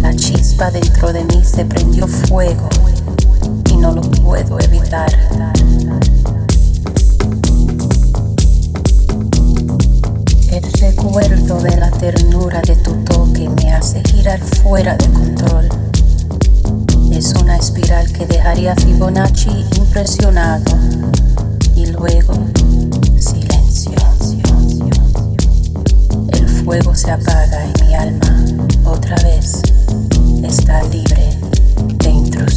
la chispa dentro de mí se prendió fuego y no lo puedo evitar. El recuerdo de la ternura de tu toque me hace girar fuera de control. Es una espiral que dejaría a Fibonacci impresionado y luego silencio. El fuego se apaga y mi alma otra vez está libre de intrusión.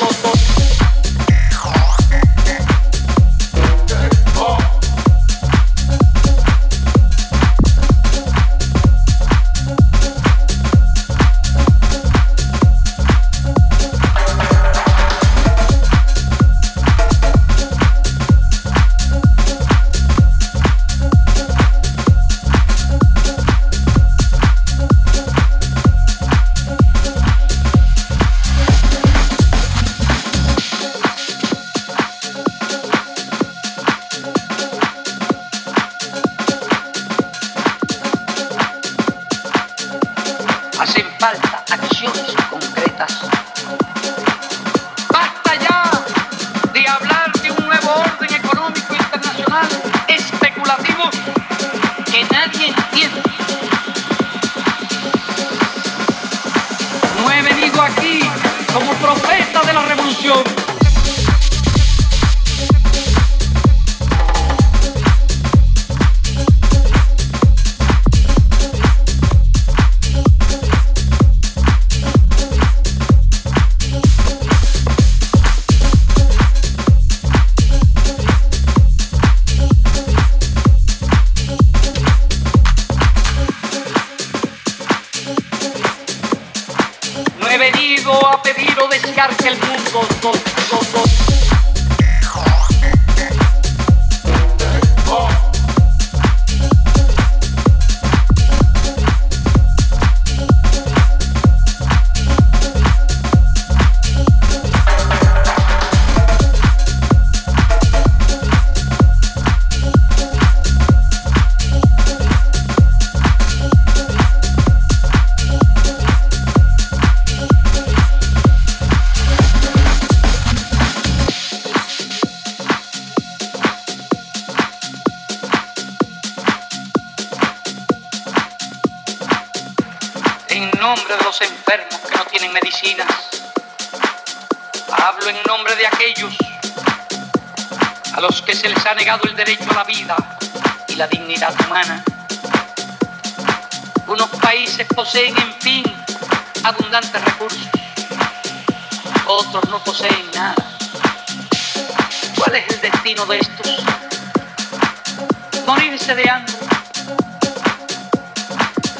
Go, go. No tienen medicinas. Hablo en nombre de aquellos a los que se les ha negado el derecho a la vida y la dignidad humana. Unos países poseen, en fin, abundantes recursos. Otros no poseen nada. ¿Cuál es el destino de estos? Morirse de hambre.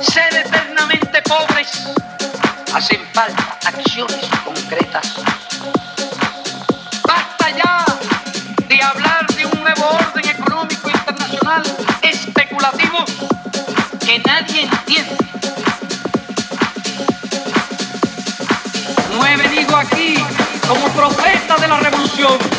Ser eternamente pobres. Hacen falta acciones concretas. Basta ya de hablar de un nuevo orden económico internacional especulativo que nadie entiende. No he venido aquí como profeta de la revolución.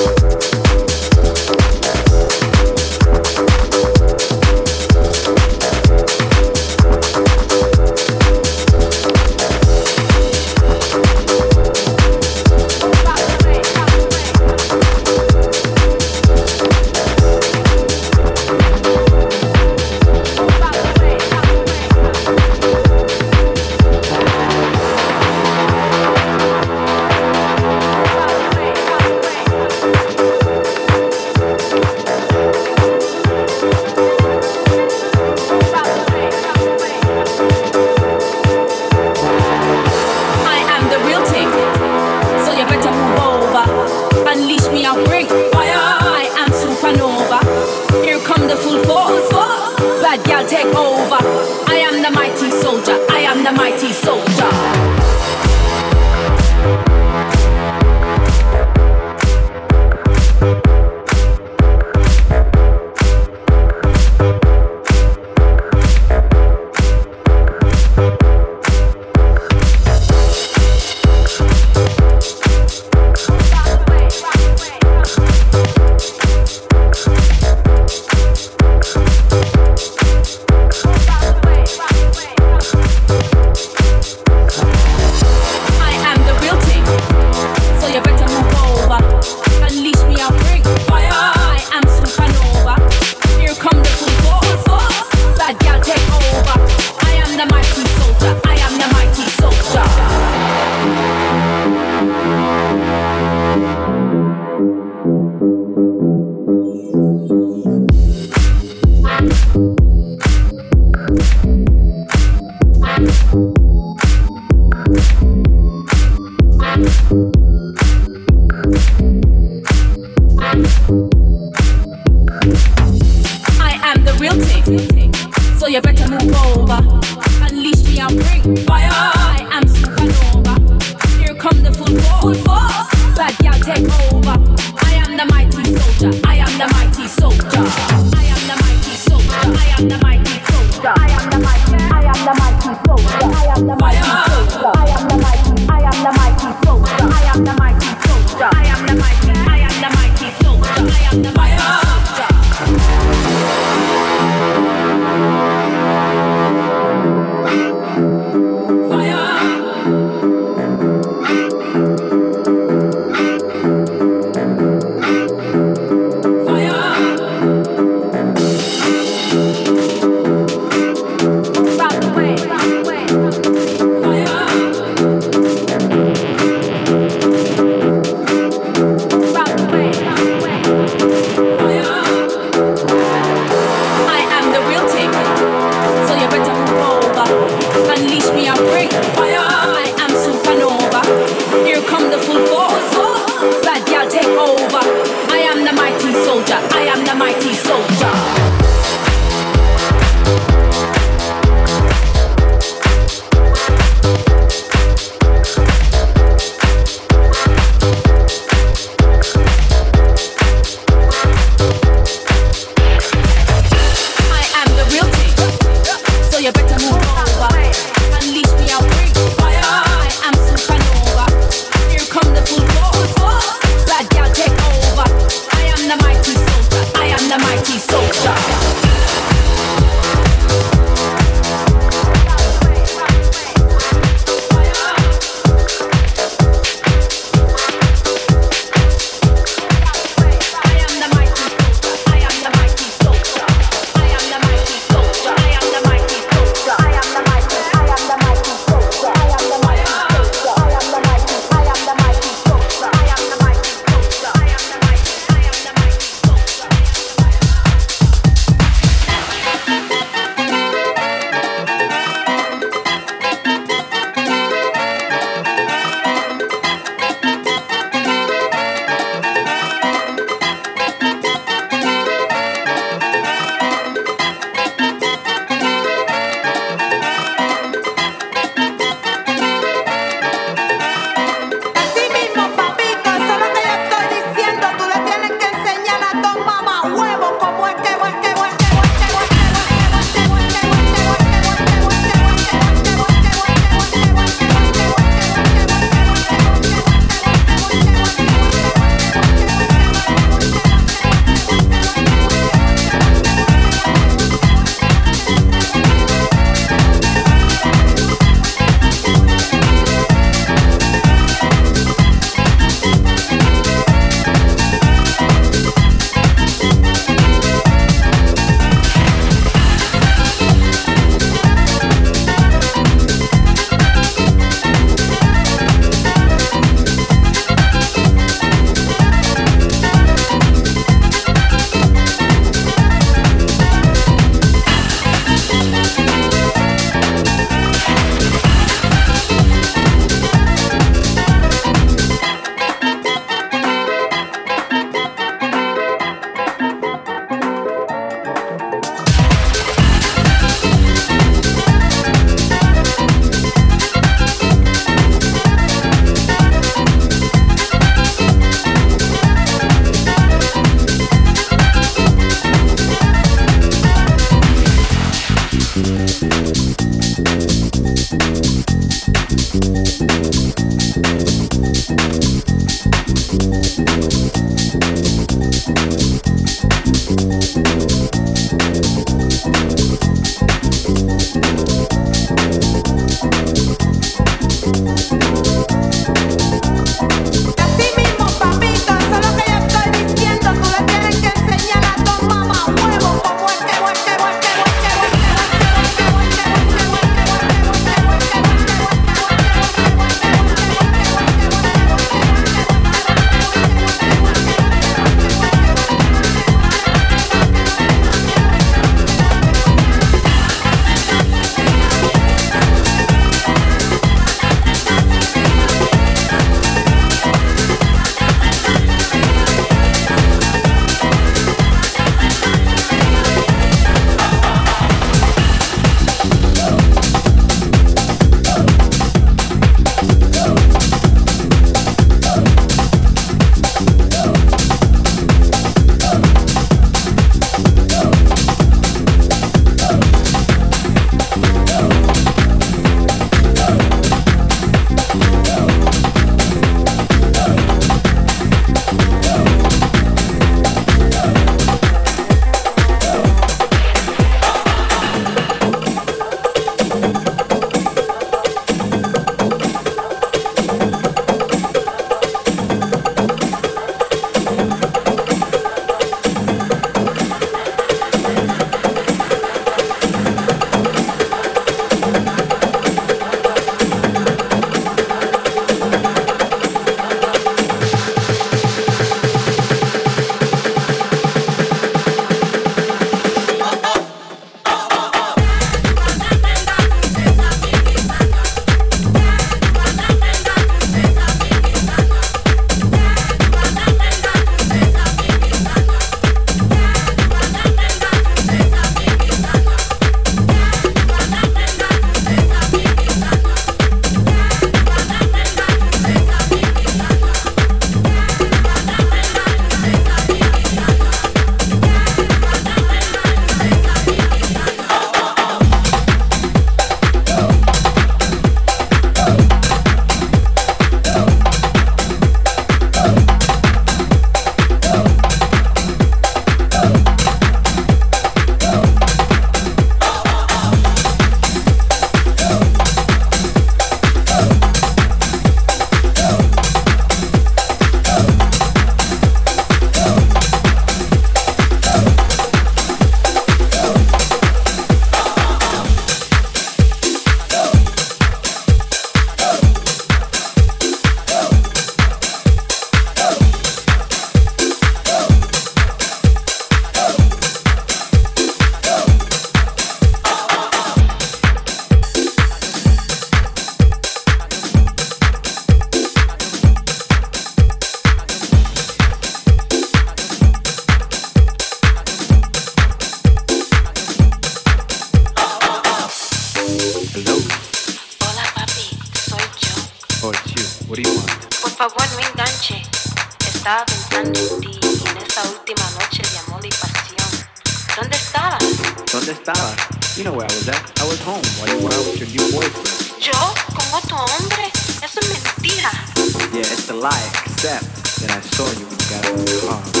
Yeah, it's a lie, except that I saw you when you got out of the car.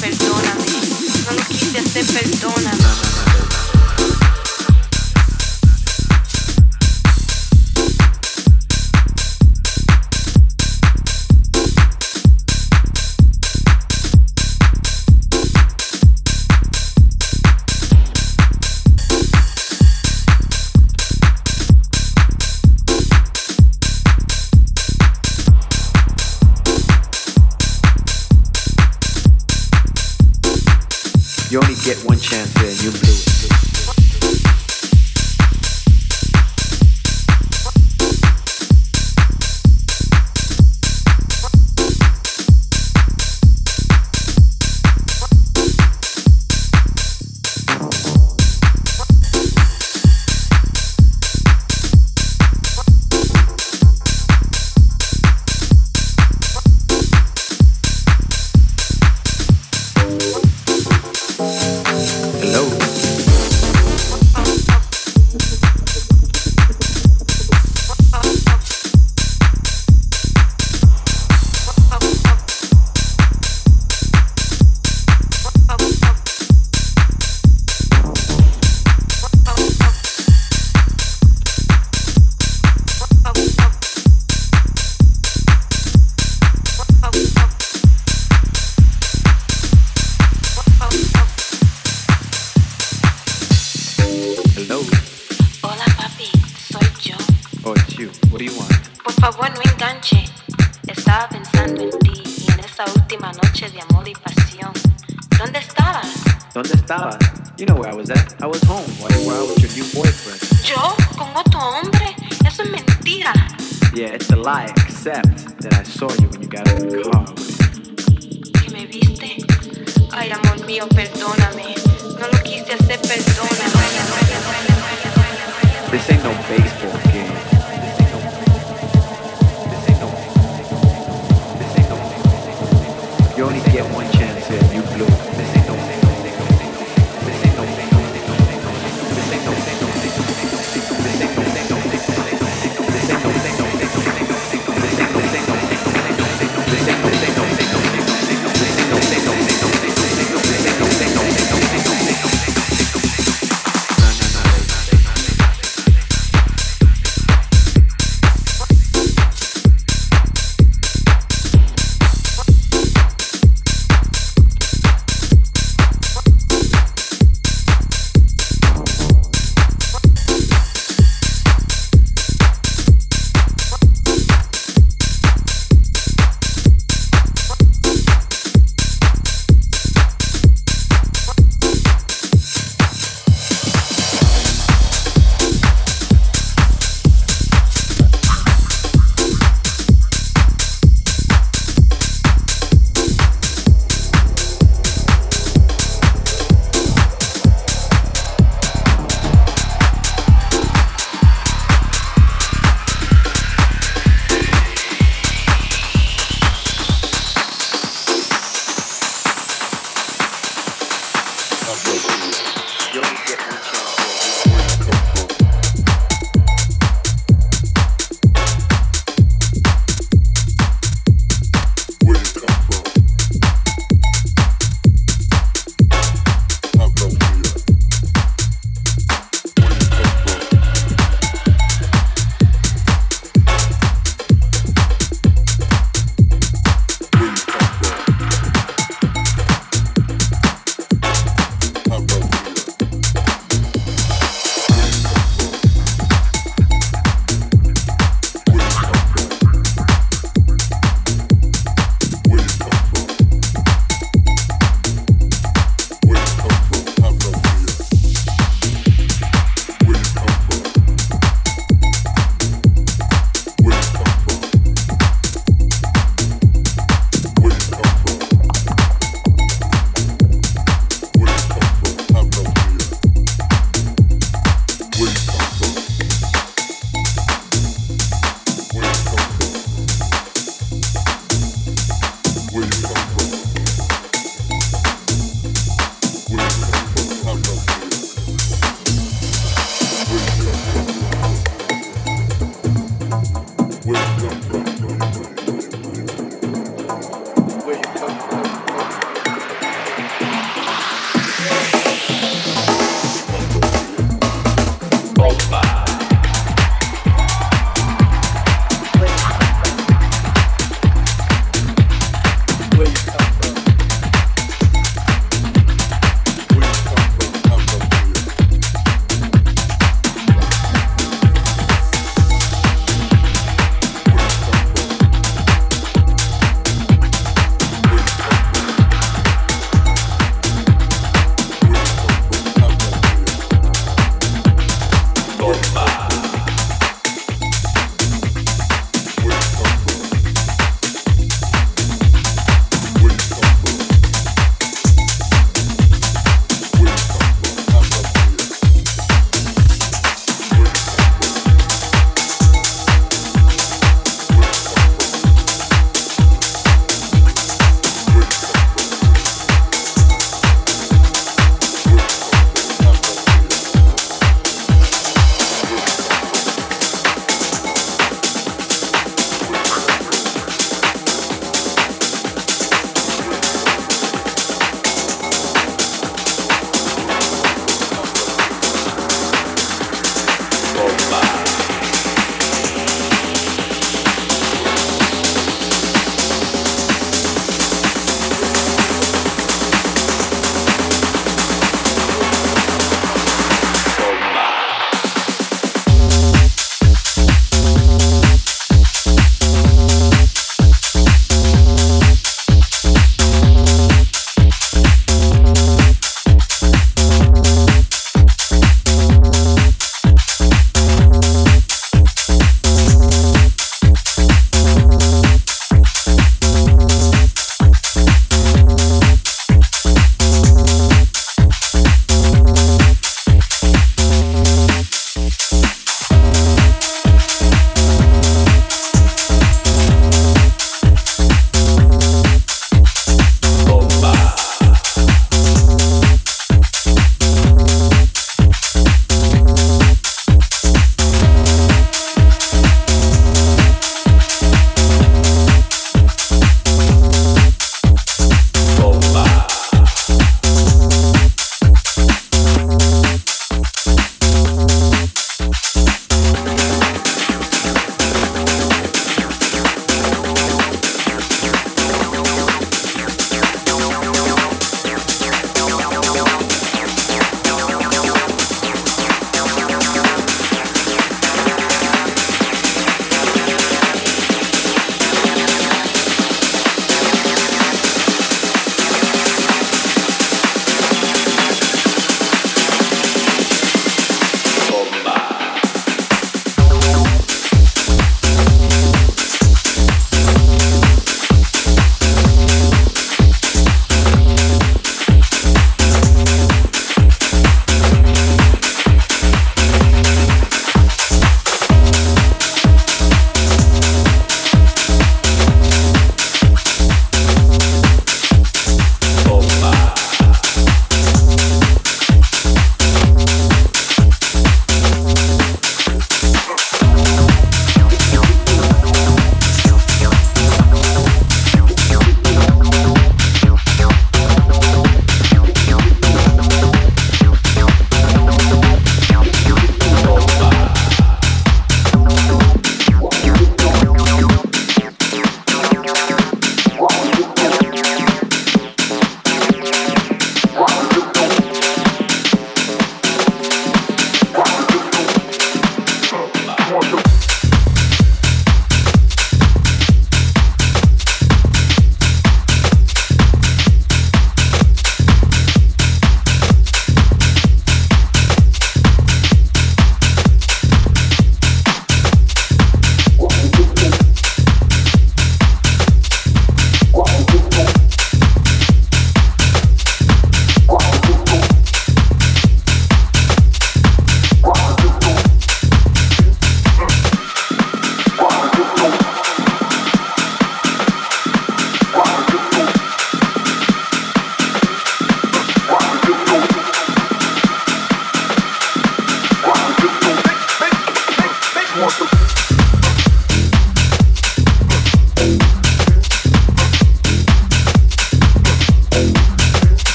Perdóname. No lo perdóname.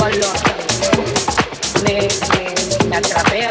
con. Me, me, me